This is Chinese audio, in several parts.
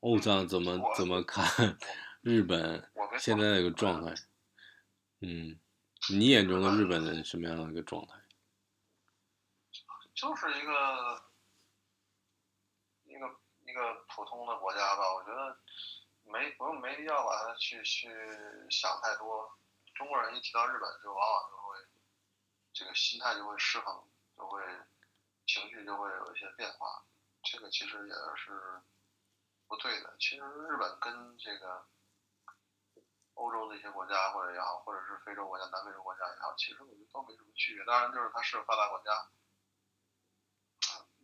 欧桑怎么怎么看日本现在的一个状态？嗯，你眼中的日本人什么样的一个状态？就是一个一个一个普通的国家吧，我觉得没不用没必要把它去去想太多。中国人一提到日本，就往往就会这个心态就会失衡，就会情绪就会有一些变化，这个其实也是不对的。其实日本跟这个欧洲的一些国家或者也好，或者是非洲国家、南美洲国家也好，其实我觉得都没什么区别。当然，就是它是发达国家，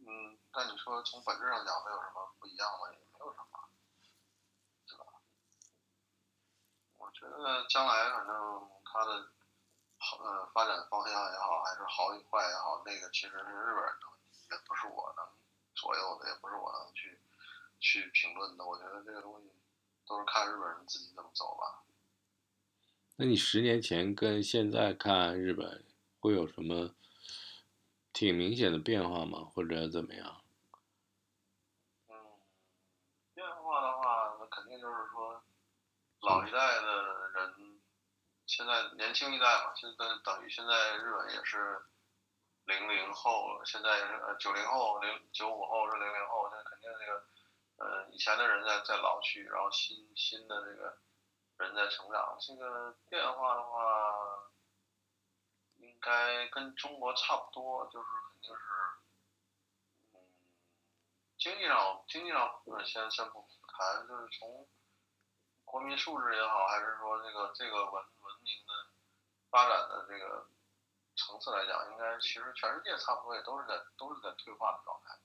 嗯，但你说从本质上讲，它有什么不一样吗？也没有什么，对吧？我觉得将来反正它的好呃发展方向也好，还是好与坏也好，那个其实是日本人的问题，也不是我能左右的，也不是我能去去评论的。我觉得这个东西都是看日本人自己怎么走吧。那你十年前跟现在看日本会有什么挺明显的变化吗？或者怎么样？嗯，变化的话，那肯定就是说，老一代的人，现在年轻一代嘛，现在等于现在日本也是零零后，现在也是呃九零后、零九五后是零零后，现在肯定这个呃以前的人在在老去，然后新新的这个人在成长，这个变化的话，应该跟中国差不多，就是肯定是。嗯，经济上，经济上，呃，先先不谈，就是从国民素质也好，还是说这个这个文文明的发展的这个层次来讲，应该其实全世界差不多也都是在都是在退化的状态。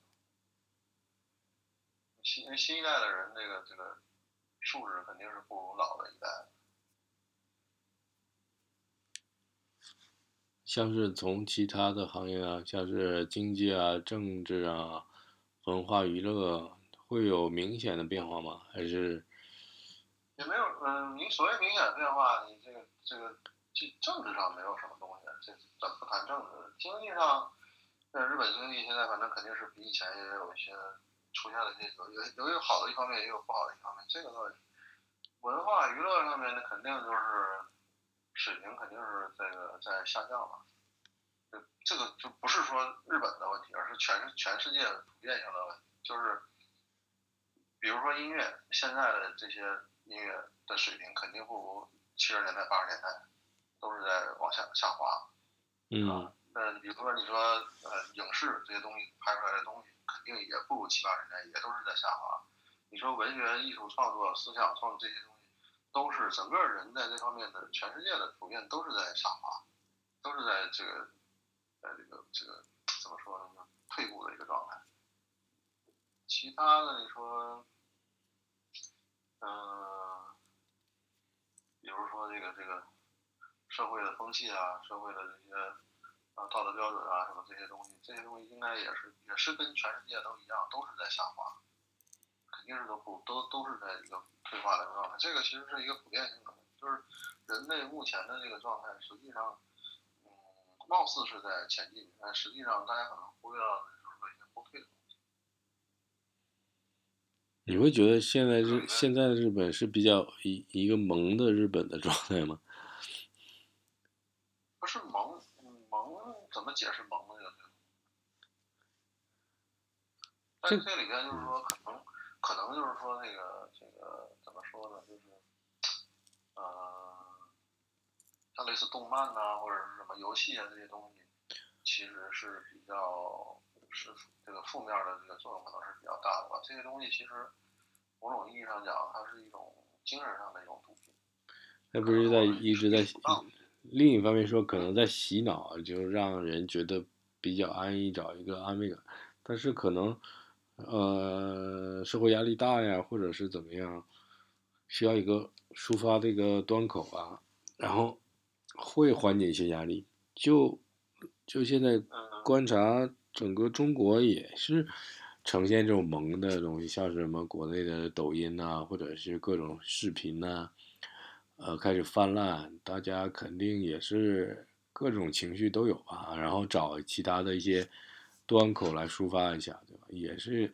新因为新一代的人，这个这个素质肯定是不如老的一代。像是从其他的行业啊，像是经济啊、政治啊、文化娱乐，会有明显的变化吗？还是也没有，嗯，你所谓明显的变化，你这个这个这政治上没有什么东西，这咱不谈政治。经济上，呃，日本经济现在反正肯定是比以前也有一些出现了这些有有有有好的一方面，也有不好的一方面，这个倒是。文化娱乐上面呢，肯定就是水平肯定是这个在下降了。这这个就不是说日本的问题，而是全全世界普遍性的问题，就是比如说音乐，现在的这些音乐的水平肯定不如七十年代、八十年代，都是在往下下滑。嗯那比如说你说呃影视这些东西拍出来的东西，肯也不如七八十年，也都是在下滑。你说文学艺术创作、思想创作这些东西，都是整个人在这方面的全世界的普遍都是在下滑，都是在这个在这个这个怎么说呢，退步的一个状态。其他的你说，嗯、比如说这个这个社会的风气啊，社会的这些啊道德标准啊什么这些东西，这些东西应该也是也是跟全世界都一样，都是在下滑，肯定是都不都都是在一个退化的状态。这个其实是一个普遍性的就是人类目前的这个状态，实际上，嗯，貌似是在前进，但实际上大家可能忽略了的就是说一些后退的东西。你会觉得现在日现在的日本是比较一一个萌的日本的状态吗？不是萌怎么解释萌呢？这个，但是这里边就是说，可能可能就是说那个这个怎么说呢？就是，呃，像类似动漫呐、或者是什么游戏啊这些东西，其实是比较是这个负面的这个作用可能是比较大的吧。这些东西其实某种意义上讲，它是一种精神上的一种毒品。那不是在一直在另一方面说，可能在洗脑，就让人觉得比较安逸，找一个安慰感。但是可能，呃，社会压力大呀，或者是怎么样，需要一个抒发的一个端口啊，然后会缓解一些压力。就就现在嗯观察整个中国也是呈现这种萌的东西，像是什么国内的抖音呐、或者是各种视频呐、呃，开始泛滥，大家肯定也是各种情绪都有吧，然后找其他的一些端口来抒发一下，对吧？也是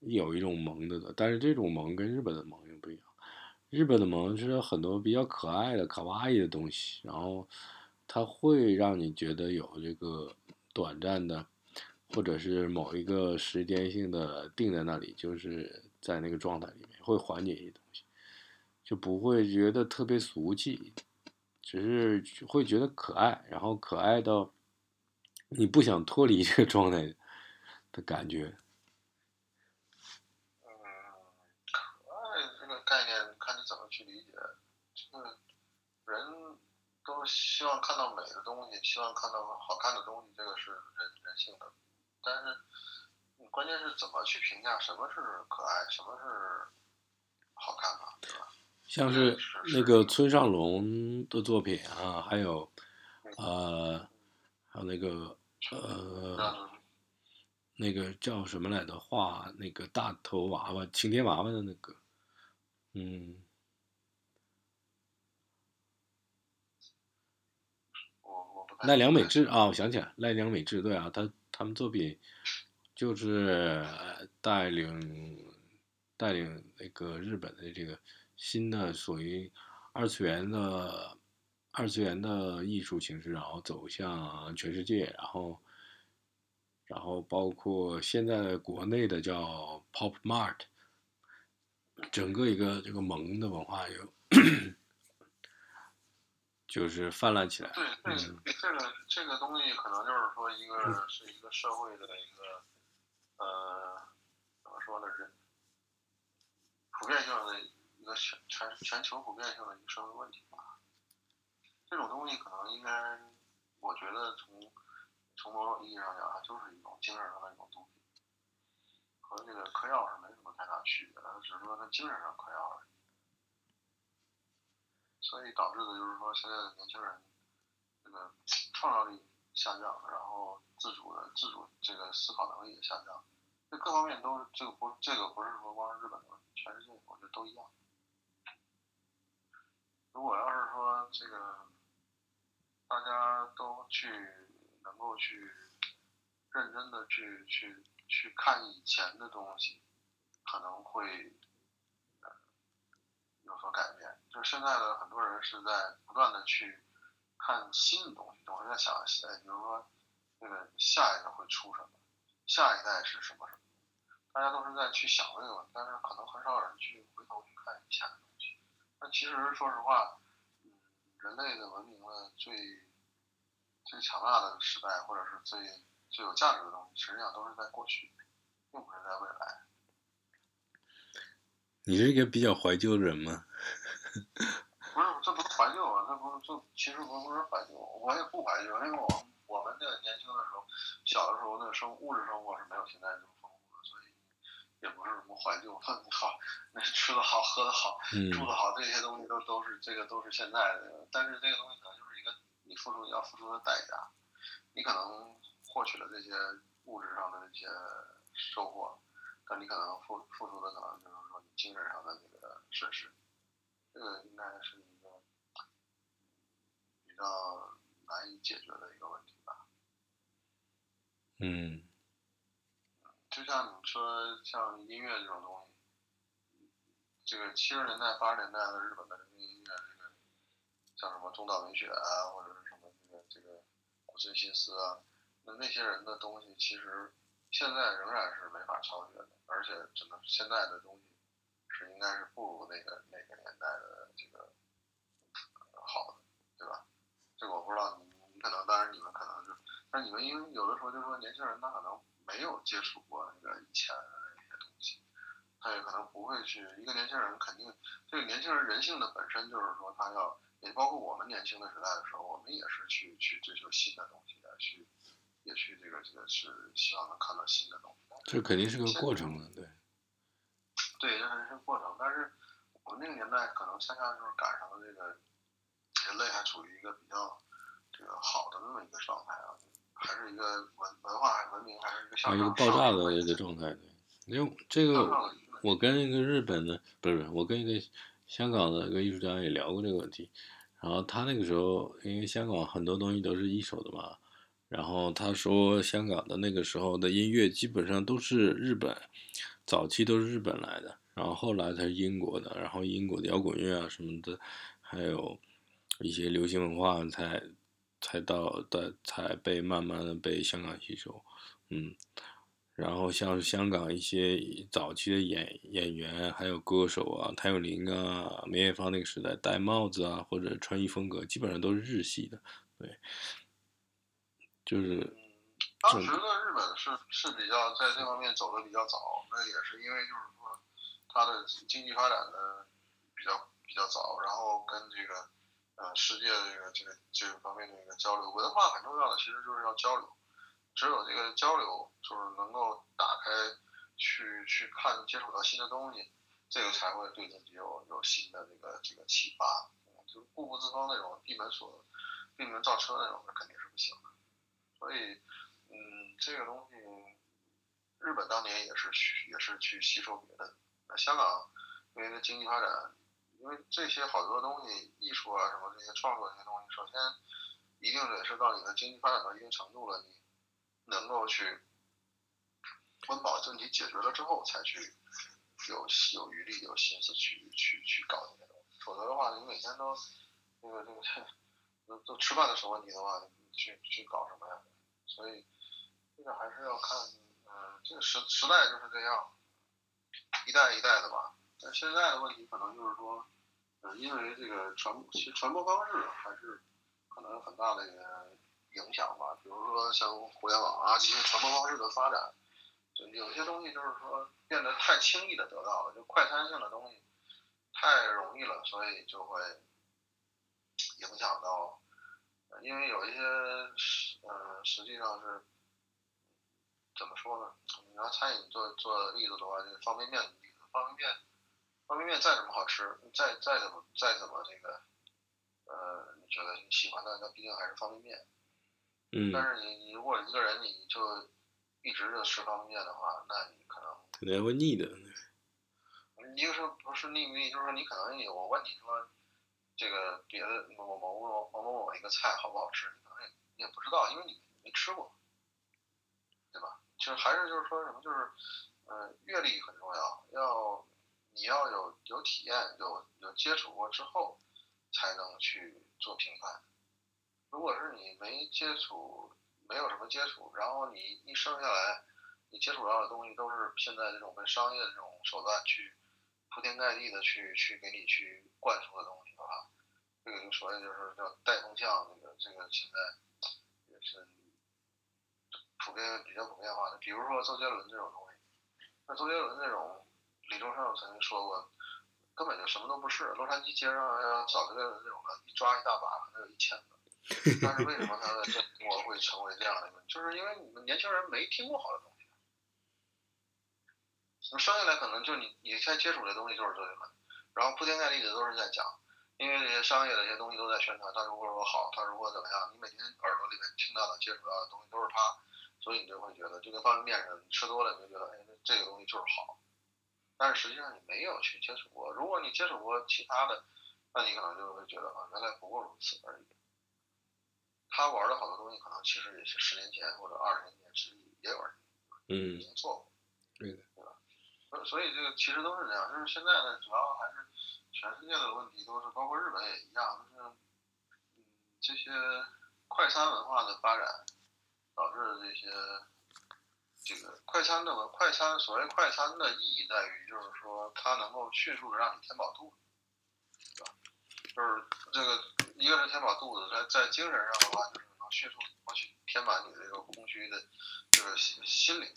有一种萌的，但是这种萌跟日本的萌又不一样。日本的萌是很多比较可爱的卡哇伊的东西，然后它会让你觉得有这个短暂的，或者是某一个时间性的定在那里，就是在那个状态里面会缓解一点，就不会觉得特别俗气，只是会觉得可爱，然后可爱到你不想脱离这个状态的感觉。嗯，可爱这个概念看你怎么去理解，这个人都希望看到美的东西，希望看到好看的东西，这个是人人性的。但是，关键是怎么去评价什么是可爱，什么是好看嘛，对吧？像是那个村上隆的作品啊，还有，呃，还有那个呃，那个叫什么来着？画那个大头娃娃、晴天娃娃的那个，嗯。奈良美智啊，我想起来，奈良美智对啊，他他们作品就是带领带领那个日本的这个新的属于二次元的二次元的艺术形式，然后走向全世界，然后然后包括现在国内的叫 Pop Mart，整个一个这个萌的文化有。就是泛滥起来。对，这这个这个东西可能就是说，一个是一个社会的一个呃，怎么说呢？是普遍性的一个全全全球普遍性的一个社会问题吧。这种东西可能应该，我觉得从从某种意义上讲，它就是一种精神上的一种东西，和这个嗑药是没什么太大区别的，只是说它精神上嗑药而已。所以导致的就是说，现在的年轻人这个创造力下降，然后自主的自主这个思考能力也下降，这各方面都这个不这个不是说光是日本的，全世界我觉得都一样。如果要是说这个大家都去能够去认真的去去去看以前的东西，可能会。有所改变，就是现在的很多人是在不断的去看新的东西，总是在想，哎，比如说那个下一个会出什么，下一代是什么什么，大家都是在去想这个，但是可能很少有人去回头去看以前的。那其实说实话，嗯，人类的文明的最最强大的时代，或者是最最有价值的东西，实际上都是在过去，并不是在未来。你是一个比较怀旧的人吗？不是，这不是怀旧啊，这不是，这其实不不是怀旧，我也不怀旧，因为我我们那个年轻的时候，小的时候那个生物质生活是没有现在这么也不是什么怀旧。好，那吃的好，喝的好，住的好，这些东西都都是这个都是现在的，但是这个东西可能就是一个你付出你要付出的代价，你可能获取了这些物质上的这些收获。但你可能付付出的可能就是说你精神上的这个损失，这个应该是一个比较难以解决的一个问题吧。嗯。就像你说像音乐这种东西，这个七十年代八十年代的日本的这个音乐，这个像什么中岛美雪啊，或者是什么这个这个古村新司啊，那那些人的东西其实。现在仍然是没法超越的，而且只能现在的东西是应该是不如那个那个年代的这个好的，对吧？这个我不知道，你你可能当然你们可能就，但你们因为有的时候就说年轻人他可能没有接触过那个以前的那些东西，他也可能不会去。一个年轻人肯定，这个年轻人人性的本身就是说他要，也包括我们年轻的时代的时候，我们也是去去追求新的东西的，去。也去这个这个是希望能看到新的东西，这肯定是个过程的，对。对，这还是过程。但是我们那个年代可能恰恰就是赶上了这个人类还处于一个比较这个好的那么一个状态啊，还是一个文文化文明还是一个爆炸的一个状态，对。因为这个，我跟一个日本的不是，我跟一个香港的一个艺术家也聊过这个问题。然后他那个时候，因为香港很多东西都是一手的嘛。然后他说，香港的那个时候的音乐基本上都是日本早期都是日本来的，然后后来才是英国的，然后英国的摇滚乐啊什么的，还有一些流行文化才才到的才被慢慢的被香港吸收，嗯。然后像香港一些早期的演演员，还有歌手啊，谭咏麟啊，梅艳芳那个时代戴帽子啊，或者穿衣风格，基本上都是日系的，对，就是当时的日本是是比较在这方面走的比较早，那也是因为就是说它的经济发展的比较比较早，然后跟这个呃世界这个这个这个方面的一个交流，文化很重要的，其实就是要交流。只有这个交流，就是能够打开，去去看接触到新的东西，这个才会对自己有有新的这个这个启发。就固步自封那种闭门锁、闭门造车那种，那肯定是不行的。所以，嗯，这个东西，日本当年也是去也是去吸收别的。那香港因为经济发展，因为这些好多东西，艺术啊什么这些创作这些东西，首先一定得是到你的经济发展到一定程度了，你。能够去温饱问题解决了之后，才去有有余力、有心思去去去搞这些东西。否则的话，你每天都那个那个都都吃饭的时候问题的话，去去搞什么呀？所以这个还是要看，嗯，这个时时代就是这样，一代一代的吧。但现在的问题可能就是说，嗯，因为这个传其实传播方式还是可能有很大的一个。影响吧，比如说像互联网啊这些传播方式的发展，就有些东西就是说变得太轻易的得到了，就快餐性的东西太容易了，所以就会影响到，因为有一些实嗯实际上是怎么说呢？你拿餐饮做做例子的话，就方便面，方便面方便面再怎么好吃，再再怎么再怎么这个呃你觉得你喜欢的，那毕竟还是方便面。嗯，但是你你如果一个人你就一直就吃方便面的话，那你可能可能会腻的。一个是不是腻不腻，就是说你可能你我问你说这个别的某某某某某某一个菜好不好吃，你可能也你也不知道，因为你没吃过，对吧？其实还是就是说什么，就是嗯，阅历很重要，要你要有有体验，有有接触过之后，才能去做评判。如果是你没接触，没有什么接触，然后你一生下来，你接触到的东西都是现在这种被商业的这种手段去铺天盖地的去去给你去灌输的东西的话，这个就所谓就是叫带风向，这个这个现在也是普遍比较普遍化的。比如说周杰伦这种东西，那周杰伦这种，李宗盛曾经说过，根本就什么都不是。洛杉矶街上要找周杰伦这种的，一抓一大把，可能有一千个。但是为什么他的中国会成为这样的？就是因为你们年轻人没听过好的东西，你生下来可能就你你才接触的东西就是周杰伦，然后铺天盖地的都是在讲，因为这些商业的一些东西都在宣传，他如果说好，他如果怎么样，你每天耳朵里面听到的、接触到的东西都是他，所以你就会觉得就跟方便面似的，你吃多了你就觉得哎，这个东西就是好，但是实际上你没有去接触过，如果你接触过其他的，那你可能就会觉得啊，原来不过如此而已。他玩的好多东西，可能其实也是十年前或者二十年前实际也有人，嗯，已经做过，对的，对吧？所所以这个其实都是这样，就是现在呢，主要还是全世界的问题都是，包括日本也一样，就是嗯，这些快餐文化的发展，导致这些这个快餐的快餐，所谓快餐的意义在于，就是说它能够迅速的让你填饱肚子，对吧？就是这个。一个是填饱肚子，在在精神上的话，就是能迅速的去填满你这个空虚的，这个心心灵，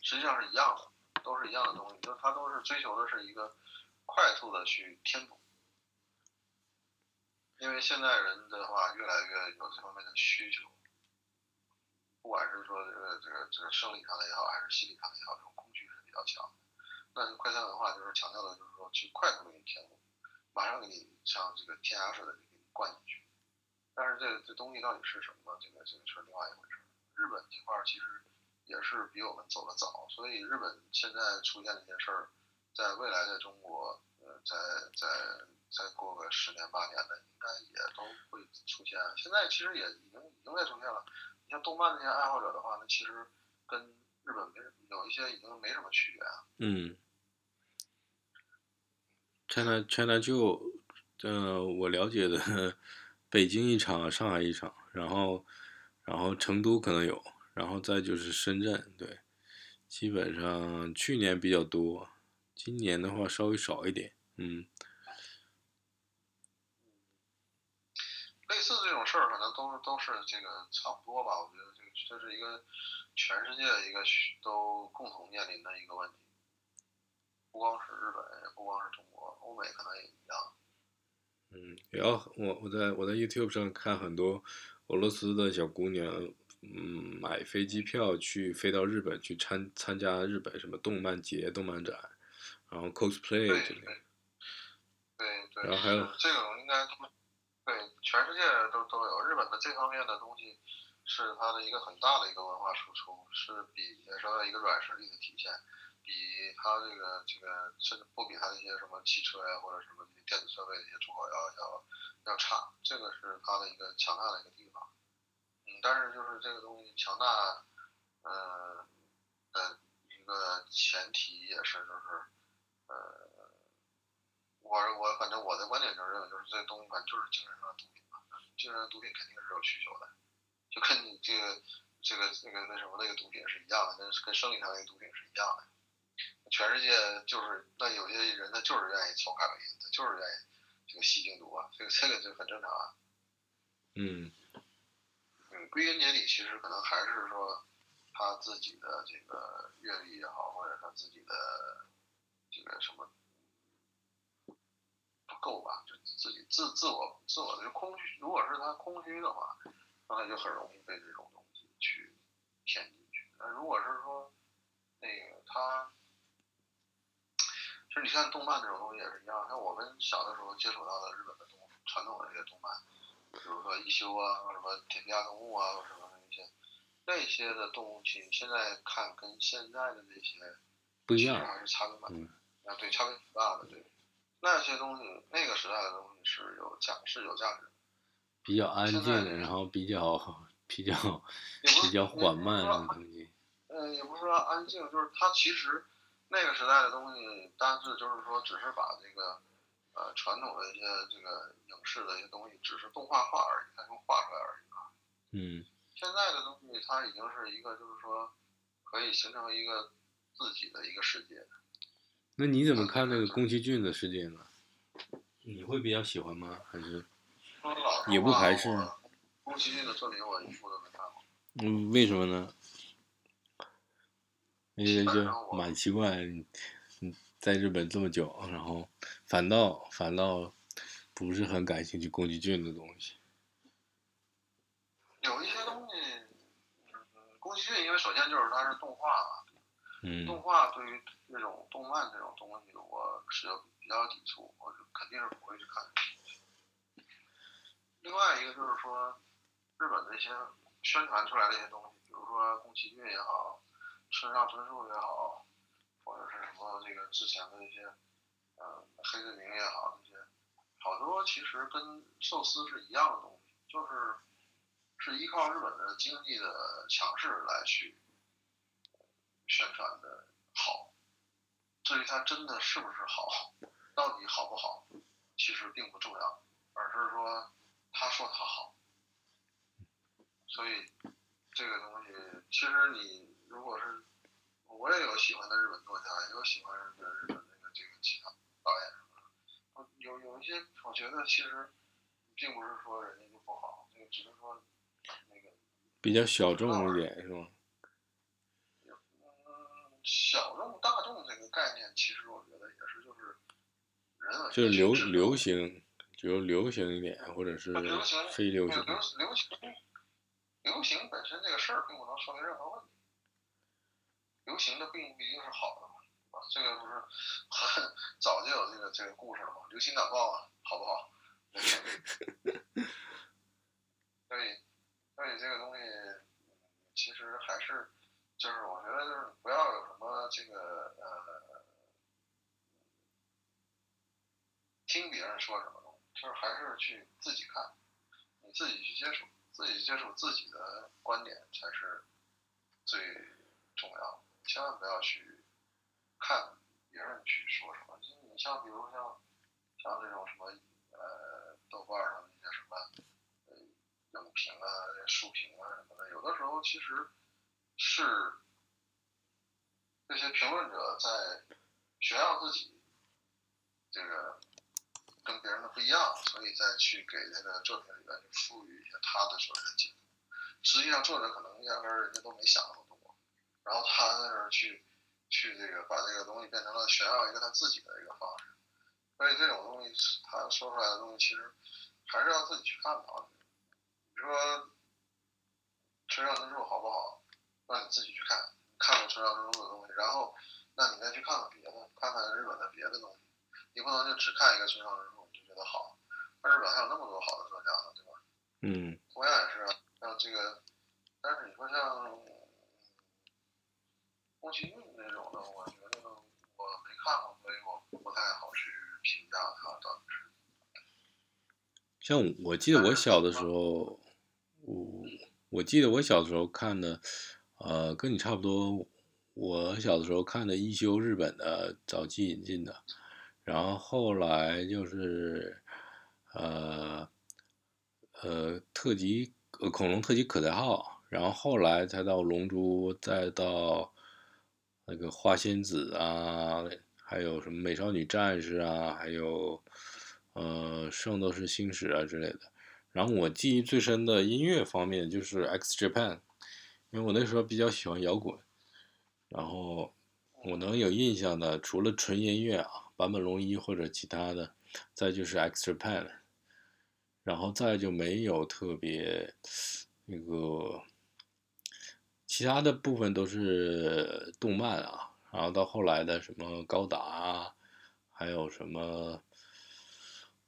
实际上是一样的，都是一样的东西，就是它都是追求的是一个快速的去填补。因为现在人的话越来越有这方面的需求，不管是说这个这个这个生理上的也好，还是心理上的也好，这种空虚是比较强的。那快餐文化就是强调的就是说去快速给你填补，马上给你像这个填鸭式的给你。灌进去，但是这这东西到底是什么呢？这个这个是另外一回事。日本这块其实也是比我们走的早，所以日本现在出现这些事儿，在未来的中国，呃，在在再过个十年八年的，应该也都会出现。现在其实也已经已经在出现了。像动漫那些爱好者的话，那其实跟日本没有一些已经没什么区别啊。嗯，China China 就，呃，我了解的，北京一场，上海一场，然后然后成都可能有，然后再就是深圳，对，基本上去年比较多，今年的话稍微少一点，嗯。类似这种事儿，可能都都是这个差不多吧。我觉得这个这是一个全世界一个都共同面临的一个问题，不光是日本，也不光是中国，欧美可能也一样。嗯，然后我我在我在 YouTube 上看很多俄罗斯的小姑娘，嗯，买飞机票去飞到日本去参参加日本什么动漫节、动漫展，然后 cosplay 之类的。对对。然后还有这种应该。对，全世界都都有。日本的这方面的东西，是它的一个很大的一个文化输出，是比也是它一个软实力的体现，比它这个这个甚至不比它那些什么汽车呀或者什么电子设备的一些出口要要要差。这个是它的一个强大的一个地方。嗯，但是就是这个东西强大，嗯的一个前提也是就是，呃。我我反正我的观点就是认为，就是这东西反正就是精神上的毒品嘛，精神上的毒品肯定是有需求的，就跟你这个这个那个那什么那个毒品是一样的，跟跟生理上那个毒品是一样的。全世界就是那有些人他就是愿意抽海洛因，他就是愿意这个吸病毒啊，这个这个就很正常啊。嗯。嗯，归根结底其实可能还是说他自己的这个阅历也好，或者他自己的这个什么。够吧，就自己自自我自我的空虚。如果是他空虚的话，那他就很容易被这种东西去骗进去。那如果是说那个他，其实你看动漫这种东西也是一样。像我们小的时候接触到的日本的动传统的这些动漫，比如说一休啊，什么铁皮阿童木啊，什么那些那些的东西，现在看跟现在的那些不一样，还是差别蛮啊，对，差别挺大的，对。那些东西，那个时代的东西是有价，是有价值。比较安静，然后比较比较比较缓慢的东西。嗯，也不是说安静，就是它其实那个时代的东西，大致就是说，只是把这个呃传统的一些这个影视的一些东西，只是动画化而已，它用画出来而已啊。嗯。现在的东西，它已经是一个，就是说可以形成一个自己的一个世界。那你怎么看那个宫崎骏的世界呢？你会比较喜欢吗？还是也不排斥？宫崎骏的作品我一部都没看过。嗯，为什么呢？因为就蛮奇怪，嗯，在日本这么久，然后反倒反倒不是很感兴趣宫崎骏的东西。有一些东西，嗯，宫崎骏因为首先就是它是动画嘛。动画对于这种动漫这种东西，我是比较抵触，我是肯定是不会去看。另外一个就是说，日本的一些宣传出来的一些东西，比如说宫崎骏也好，村上春树也好，或者是什么这个之前的一些，嗯，黑泽明也好，这些好多其实跟寿司是一样的东西，就是是依靠日本的经济的强势来去。宣传的好，至于它真的是不是好，到底好不好，其实并不重要，而是说他说他好。所以这个东西，其实你如果是，我也有喜欢的日本作家，也有喜欢的日本那个这个其他导演什么的，有有一些我觉得其实并不是说人家就不好，那个只是说那个比较小众一点是吗？小众大众这个概念，其实我觉得也是就是人就是流流行，就流行一点，或者是非流行。流流行流行本身这个事儿并不能说明任何问题。流行的并不一定是好的嘛，这个不是很早就有这个这个故事了嘛？流行感冒啊，好不好？所以所以这个东西其实还是。就是我觉得就是不要有什么这个呃，听别人说什么，就是还是去自己看，你自己去接触，自己接触自己的观点才是最重要的，千万不要去看别人去说什么。你像比如像像这种什么呃豆瓣上的一些什么呃影评啊、书评啊什么的，有的时候其实是这些评论者在炫耀自己这个跟别人的不一样，所以再去给这个作品里面去赋予一些他的所谓的解读。实际上作者可能压根儿人家都没想那么多，然后他在那儿去去这个把这个东西变成了炫耀一个他自己的一个方式，所以这种东西他说出来的东西其实还是要自己去看的啊。你说《村上春树》好不好？那你自己去看，看过村上春树的东西，然后那你再去看看别的，看看日本的别的东西，你不能就只看一个村上春树你就觉得好，那日本还有那么多好的作家呢，对吧？嗯。同样也是啊。像这个，但是你说像宫崎骏那种的，我觉得我没看过，所以我不太好去评价他到底是。像我记得我小的时候，我我记得我小的时候看的，呃，跟你差不多。我小的时候看的一休日本的早期引进的，然后后来就是呃呃特级。呃，恐龙特级可代号，然后后来才到龙珠，再到那个花仙子啊，还有什么美少女战士啊，还有呃圣斗士星矢啊之类的。然后我记忆最深的音乐方面就是 X Japan，因为我那时候比较喜欢摇滚。然后我能有印象的，除了纯音乐啊，坂本龙一或者其他的，再就是 X Japan。然后再就没有特别那个其他的部分都是动漫啊，然后到后来的什么高达啊，还有什么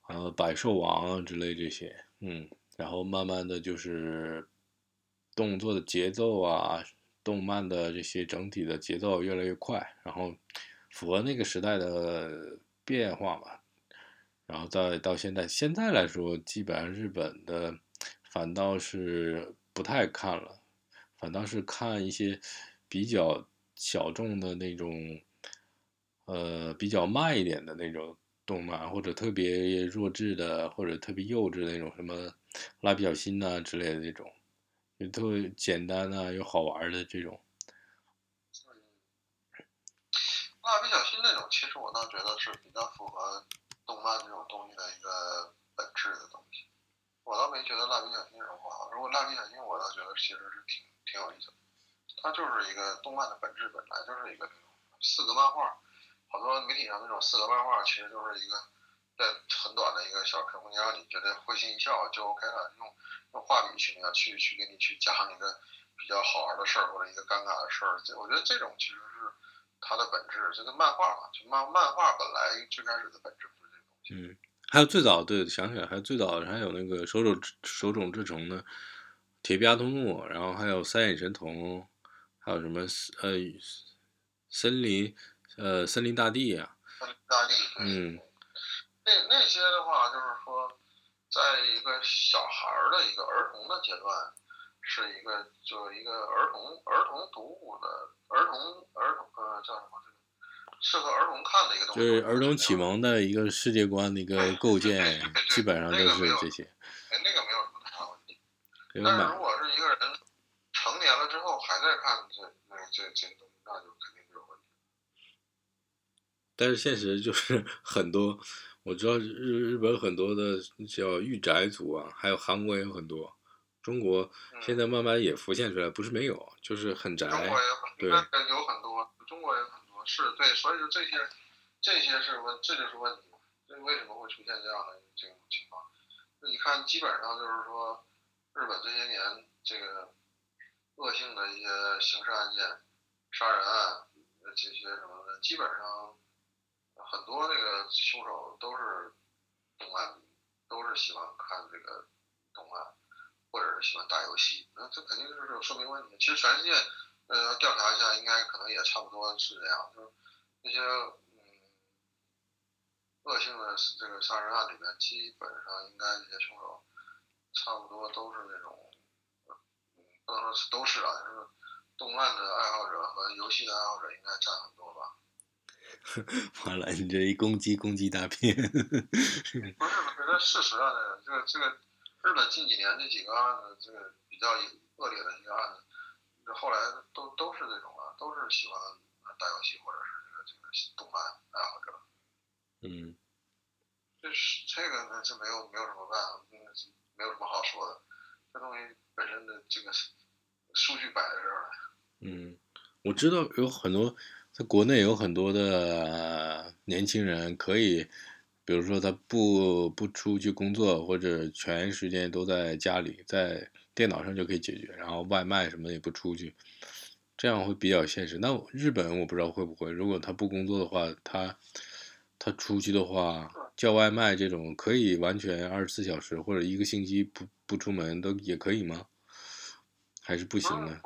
呃百兽王啊之类这些，嗯，然后慢慢的就是动作的节奏啊，动漫的这些整体的节奏越来越快，然后符合那个时代的变化嘛。然后再到现在，现在来说，基本上日本的反倒是不太看了，反倒是看一些比较小众的那种，呃，比较慢一点的那种动漫，或者特别弱智的，或者特别幼稚的那种什么蜡笔小新呐之类的那种，特别简单啊又好玩的这种。蜡笔小新那种，其实我倒觉得是比较符合。动漫这种东西的一个本质的东西，我倒没觉得蜡笔小新这种不好。如果蜡笔小新，我倒觉得其实是挺挺有意思的。它就是一个动漫的本质，本来就是一个四格漫画。好多媒体上那种四格漫画，其实就是一个在很短的一个小空间，让你觉得会心一笑就 OK 了。用用画笔去那样去去给你去加上一个比较好玩的事儿或者一个尴尬的事儿，我觉得这种其实是它的本质。就跟漫画嘛，就漫漫画本来最开始的本质不是这个。嗯，还有最早对，想起来还有最早还有那个手冢手冢治虫的铁臂阿童木，然后还有三眼神童，还有什么呃森林呃森林大地啊，森林大地，嗯，那那些的话就是说，在一个小孩儿的一个儿童的阶段，是一个就是一个儿童儿童读物的儿童儿童呃叫什么？适合儿童看的一个东西，就是儿童启蒙的一个世界观的一个构 建，基本上就是这些。哎，那个没有什么太大问题。但是如果是一个人成年了之后还在看这那这这东西，那就肯定是有问题。但是现实就是很多，我知道日日本很多的叫御宅族啊，还有韩国也有很多，中国现在慢慢也浮现出来，不是没有，就是很宅。中国也很对，有很多，中国也很多。是对，所以说这些，这些是问，这就是问题嘛？这为什么会出现这样的这种情况？那你看，基本上就是说，日本这些年这个恶性的一些刑事案件、杀人案这些什么的，基本上很多这个凶手都是动漫，都是喜欢看这个动漫，或者是喜欢打游戏。那这肯定就是说明问题。其实全世界。呃，调查一下，应该可能也差不多是这样，就是那些嗯恶性的这个杀人案里面，基本上应该这些凶手差不多都是那种，不能说是都是啊，就是动漫的爱好者和游戏的爱好者应该占很多吧？完了，你这一攻击攻击大片。不是不是，这事实上呢，这个这个日本近几年这几个案子，这个比较恶劣的一个案子，这后来都都是这种啊，都是喜欢打游戏或者是这个这个动漫爱好者。嗯，这是这个呢，这没有没有什么办法，没有什么好说的，这东西本身的这个数据摆在这儿了。嗯，我知道有很多，在国内有很多的年轻人可以，比如说他不不出去工作，或者全时间都在家里，在电脑上就可以解决，然后外卖什么也不出去，这样会比较现实。那日本我不知道会不会，如果他不工作的话，他他出去的话，叫外卖这种可以完全二十四小时或者一个星期不不出门都也可以吗？还是不行呢？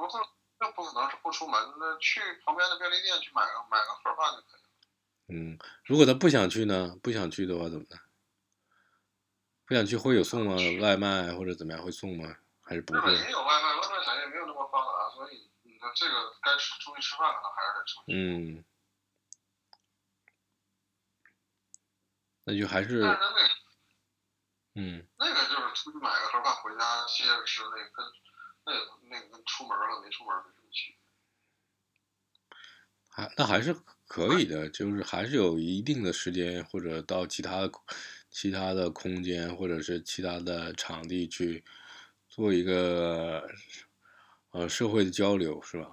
不可能是不出门，那去旁边的便利店去买个买个盒饭就可以了。嗯，如果他不想去呢？不想去的话怎么办？不想去会有送吗？外卖或者怎么样会送吗？还是不会？日本也有外卖，外卖产业没有那么发达，所以你说这个该出出去吃饭可能还是得出去。嗯，那就还是但是那个嗯那个就是出去买个盒饭回家歇着吃，那个跟那个那个跟出门了没出门。还那还是可以的，就是还是有一定的时间或者到其他的其他的空间或者是其他的场地去做一个呃社会的交流，是吧？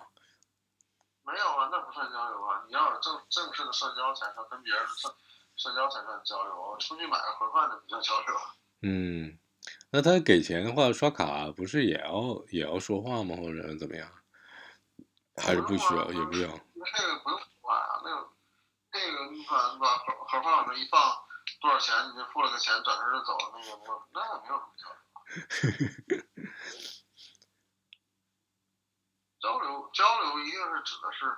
没有啊，那不算交流啊！你要有正正式的社交才算跟别人社社交才算交流啊。出去买个盒饭那不叫交流。嗯，那他给钱的话，刷卡不是也要也要说话吗？或者怎么样？还是不需要，也不要。这个不用说话啊，那个那个你把把盒盒饭往那一放，多少钱你就付了个钱，转身就走，那个没有，那也没有什么交流。交流交流一定是指的是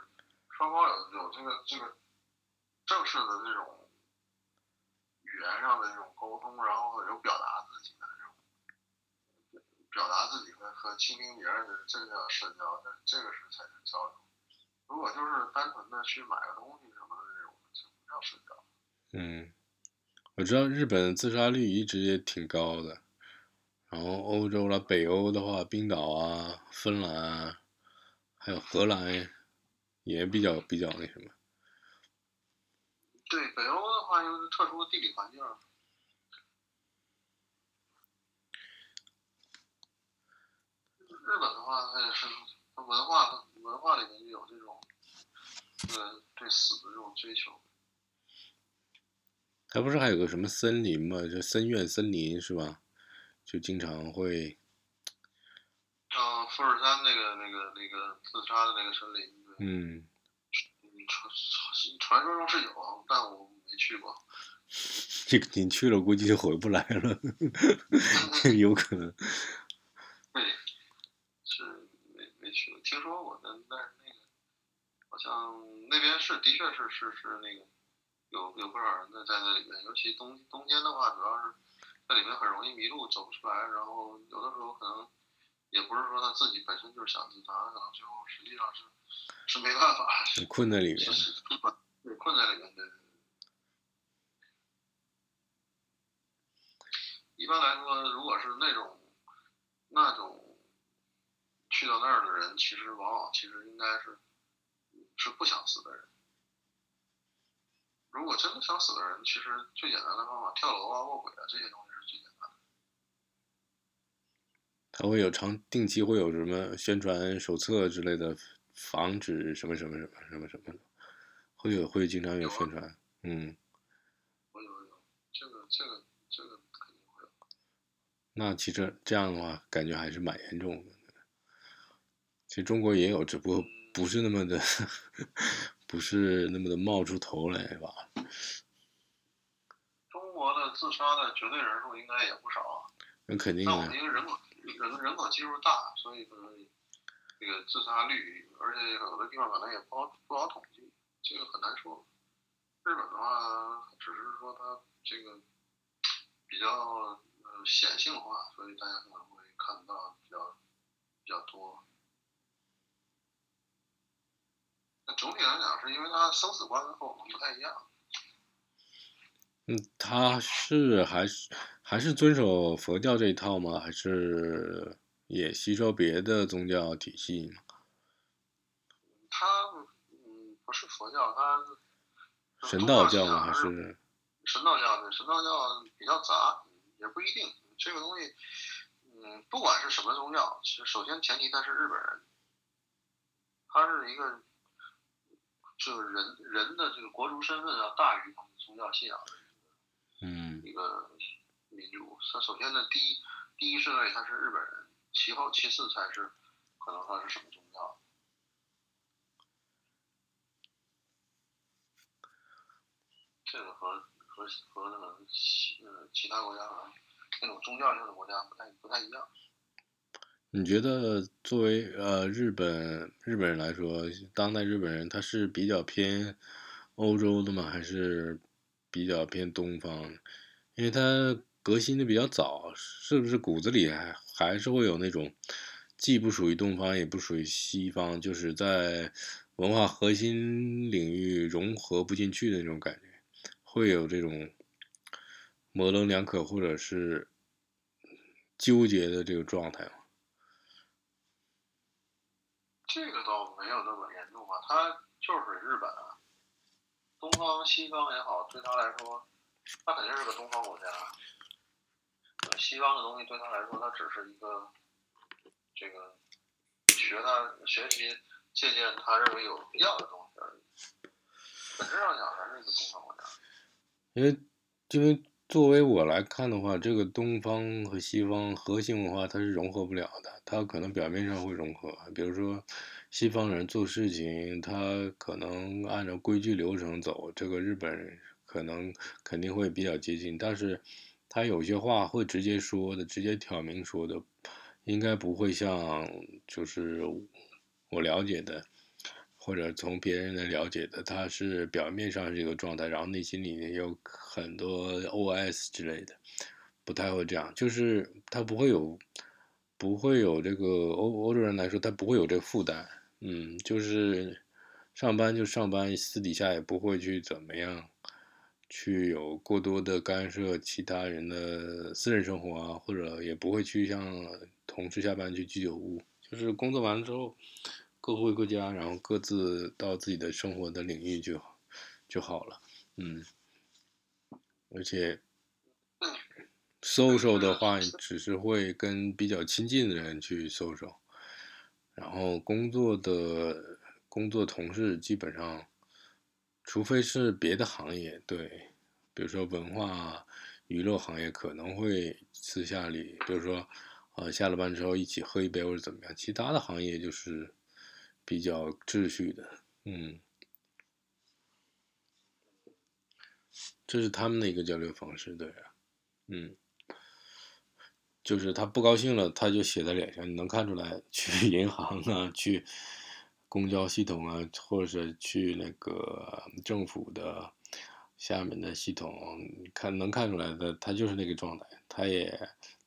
双方有有这个这个正式的这种语言上的这种沟通，然后有表达自己的这种表达自己和和倾听别人的，这个社交，这这个是才是交流。如果就是单纯的去买个东西什么的这种，就不叫社交。嗯，我知道日本自杀率一直也挺高的，然后欧洲了，北欧的话，冰岛啊、芬兰啊，还有荷兰也比较比较那什么。对北欧的话，因为特殊的地理环境，日本的话，它也是它文化文化里面就有这种呃对死的这种追求。它不是还有个什么森林吗？就森院森林是吧？就经常会，嗯，富士山那个那个那个自杀的那个森林，嗯，传传说中是有，但我没去过。这个你去了估计就回不来了，有可能。对，听说过，但但是那个好像那边是的确是是是那个有有不少人在在那里面，尤其冬冬天的话，主要是在里面很容易迷路，走不出来，然后有的时候可能也不是说他自己本身就是想自杀，可能最后实际上是是没办法，是困在里面是。是对困在里面对。一般来说，如果是那种那种去到那儿的人，其实往往其实应该是是不想死的人。如果真的想死的人，其实最简单的方法，跳楼啊、卧轨啊这些东西是最简单的。他会有长定期会有什么宣传手册之类的，防止什么什么什么什么什么的，会有会经常有宣传，嗯，有有有，这个这个这个肯定会有。那其实这样的话，感觉还是蛮严重的。其实中国也有，只不过不是那么的，不是那么的冒出头来吧。中国的自杀的绝对人数应该也不少啊。那肯定的但我们，因为人口人人口基数大，所以可能这个自杀率，而且有的地方可能也不好不好统计，这个很难说。日本的话，只是说它这个比较呃显性化，所以大家可能会看到比较比较多。那总体来讲，是因为他生死观和我们不太一样。嗯，他是还是还是遵守佛教这一套吗？还是也吸收别的宗教体系吗？他嗯，不是佛教，他神道教吗？还是神道教的？神道教比较杂，也不一定。这个东西，嗯，不管是什么宗教，其实首先前提他是日本人，他是一个这个人人的这个国族身份要大于他们宗教信仰的嗯一个民族。他首先呢第一第一顺位他是日本人，其后其次才是可能他是什么宗教。这个和和和那个其呃其他国家和那种宗教性的国家不太不太一样。你觉得作为呃日本日本人来说，当代日本人他是比较偏欧洲的吗？还是比较偏东方？因为他革新的比较早，是不是骨子里还还是会有那种既不属于东方也不属于西方，就是在文化核心领域融合不进去的那种感觉，会有这种模棱两可或者是纠结的这个状态吗？这个倒没有那么严重吧，他就是日本啊，东方西方也好，对他来说，他肯定是个东方国家。西方的东西对他来说，他只是一个这个学他学习借鉴他认为有必要的东西而已。本质上讲还是一个东方国家。因为因为作为我来看的话，这个东方和西方核心文化它是融合不了的，它可能表面上会融合，比如说西方人做事情，他可能按照规矩流程走，这个日本人可能肯定会比较接近，但是他有些话会直接说的，直接挑明说的，应该不会像就是我了解的。或者从别人的了解的，他是表面上是一个状态，然后内心里面有很多 OS 之类的，不太会这样，就是他不会有，不会有这个欧欧洲人来说，他不会有这个负担，嗯，就是上班就上班，私底下也不会去怎么样，去有过多的干涉其他人的私人生活啊，或者也不会去像同事下班去居酒屋，就是工作完了之后。各回各家，然后各自到自己的生活的领域就就好了，嗯，而且 social 的话，只是会跟比较亲近的人去 social，然后工作的工作同事基本上，除非是别的行业，对，比如说文化娱乐行业可能会私下里，比如说呃下了班之后一起喝一杯或者怎么样，其他的行业就是。比较秩序的，嗯，这是他们的一个交流方式，对，嗯，就是他不高兴了，他就写在脸上，你能看出来。去 银行啊，去公交系统啊，或者是去那个政府的下面的系统，看能看出来的，他就是那个状态，他也。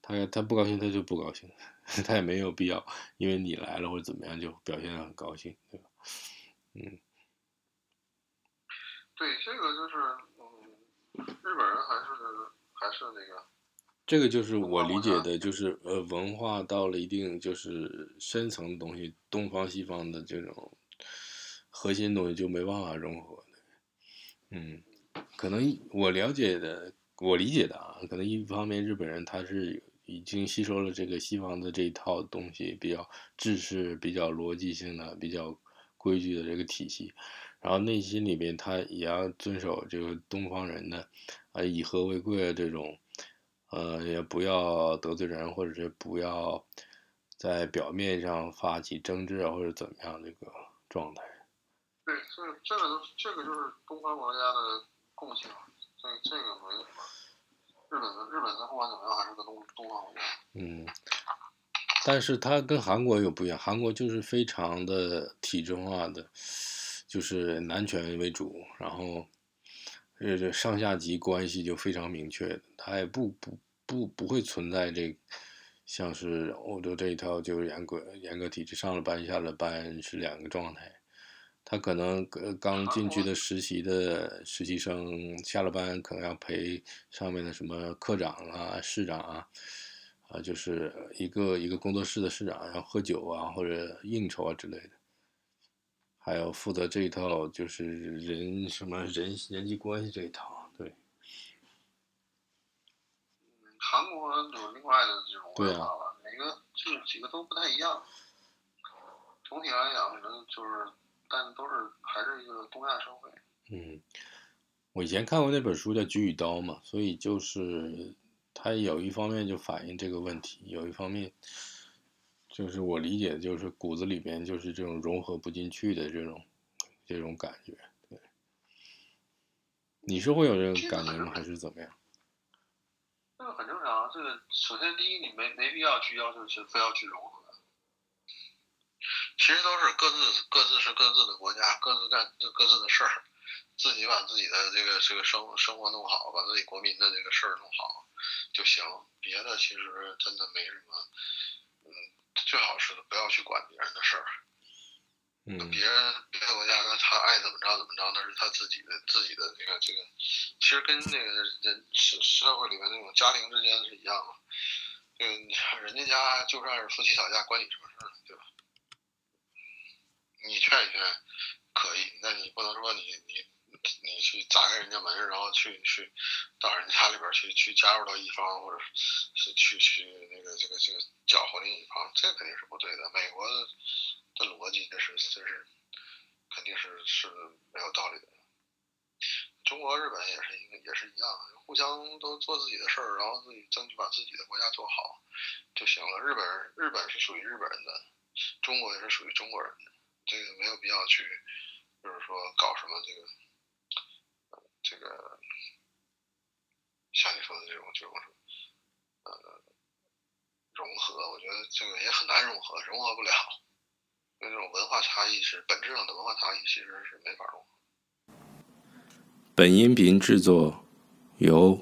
他他不高兴，他就不高兴，他也没有必要，因为你来了或者怎么样就表现的很高兴，对吧？嗯，对，这个就是，嗯，日本人还是还是那个，这个就是我理解的，就是呃，文化到了一定就是深层的东西，东方西方的这种核心东西就没办法融合，嗯，可能我了解的，我理解的啊，可能一方面日本人他是。已经吸收了这个西方的这一套东西，比较制式、比较逻辑性的、比较规矩的这个体系，然后内心里面他也要遵守这个东方人的啊以和为贵的这种，呃，也不要得罪人，或者是不要在表面上发起争执啊，或者怎么样这个状态。对，这个这个这个就是东方国家的共性，这这个没什么。日本的日本的不管怎么样还是个东东方国家。嗯，但是它跟韩国又不一样，韩国就是非常的体制化的，就是男权为主，然后这这上下级关系就非常明确他，也不不不不会存在这像是欧洲这一套就是严格严格体制，上了班下了班是两个状态，他可能刚进去的实习的实习生，下了班可能要陪上面的什么科长啊、市长啊，啊，就是一个一个工作室的市长要喝酒啊或者应酬啊之类的，还有负责这一套就是人什么人人际关系这一套，对。韩国有另外的这种文化吧，每个这几个都不太一样。总体来讲，可能就是，但都是还是一个东亚社会。嗯，我以前看过那本书叫《菊与刀》嘛，所以就是它有一方面就反映这个问题，有一方面就是我理解的就是骨子里边就是这种融合不进去的这种这种感觉。对，你是会有这个感觉吗？还是怎么样？这个很正常。这个首先第一，你没没必要去要求去非要去融合。其实都是各自各自是各自的国家，各自干各自的事儿，自己把自己的这个这个生生活弄好，把自己国民的这个事儿弄好就行。别的其实真的没什么，嗯，最好是不要去管别人的事儿。嗯。别人别的国家那他爱怎么着怎么着，那是他自己的自己的这个这个，其实跟那个人社社会里面那种家庭之间是一样的。这个人家家就算是夫妻吵架，关你什么事儿，对吧？你劝一劝可以，那你不能说你你你去砸开人家门，然后去去到人家里边去去加入到一方，或者是去去那个这个这个搅和另一方，这肯定是不对的。美国的逻辑这是这是肯定是是没有道理的。中国、日本也是一个也是一样，互相都做自己的事儿，然后自己争取把自己的国家做好就行了。日本日本是属于日本人的，中国也是属于中国人的。这个没有必要去，就是说搞什么这个，这个像你说的这种这种呃融合，我觉得这个也很难融合，融合不了，因为这种文化差异是本质上的文化差异，其实是没法融合。本音频制作由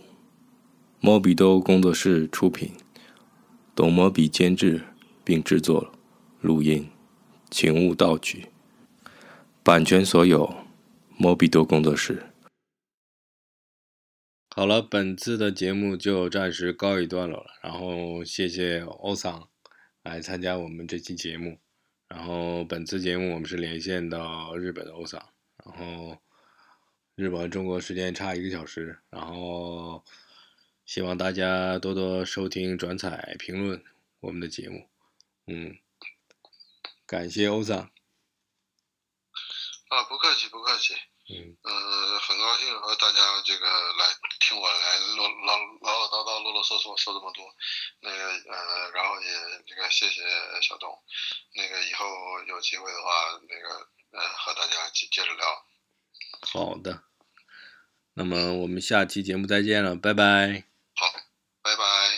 摩比多工作室出品，董摩比监制并制作录音。请勿盗取，版权所有，摩比多工作室。好了，本次的节目就暂时告一段落了。然后谢谢欧桑来参加我们这期节目。然后本次节目我们是连线到日本的欧桑。然后日本和中国时间差一个小时。然后希望大家多多收听、转采、评论我们的节目。嗯。感谢欧桑。啊，不客气，不客气。嗯。呃，很高兴和大家这个来听我来唠唠唠唠叨叨、啰啰嗦嗦说这么多。那个呃，然后也这个谢谢小东。那个以后有机会的话，那个呃，和大家接接着聊。好的。那么我们下期节目再见了，拜拜。好拜拜。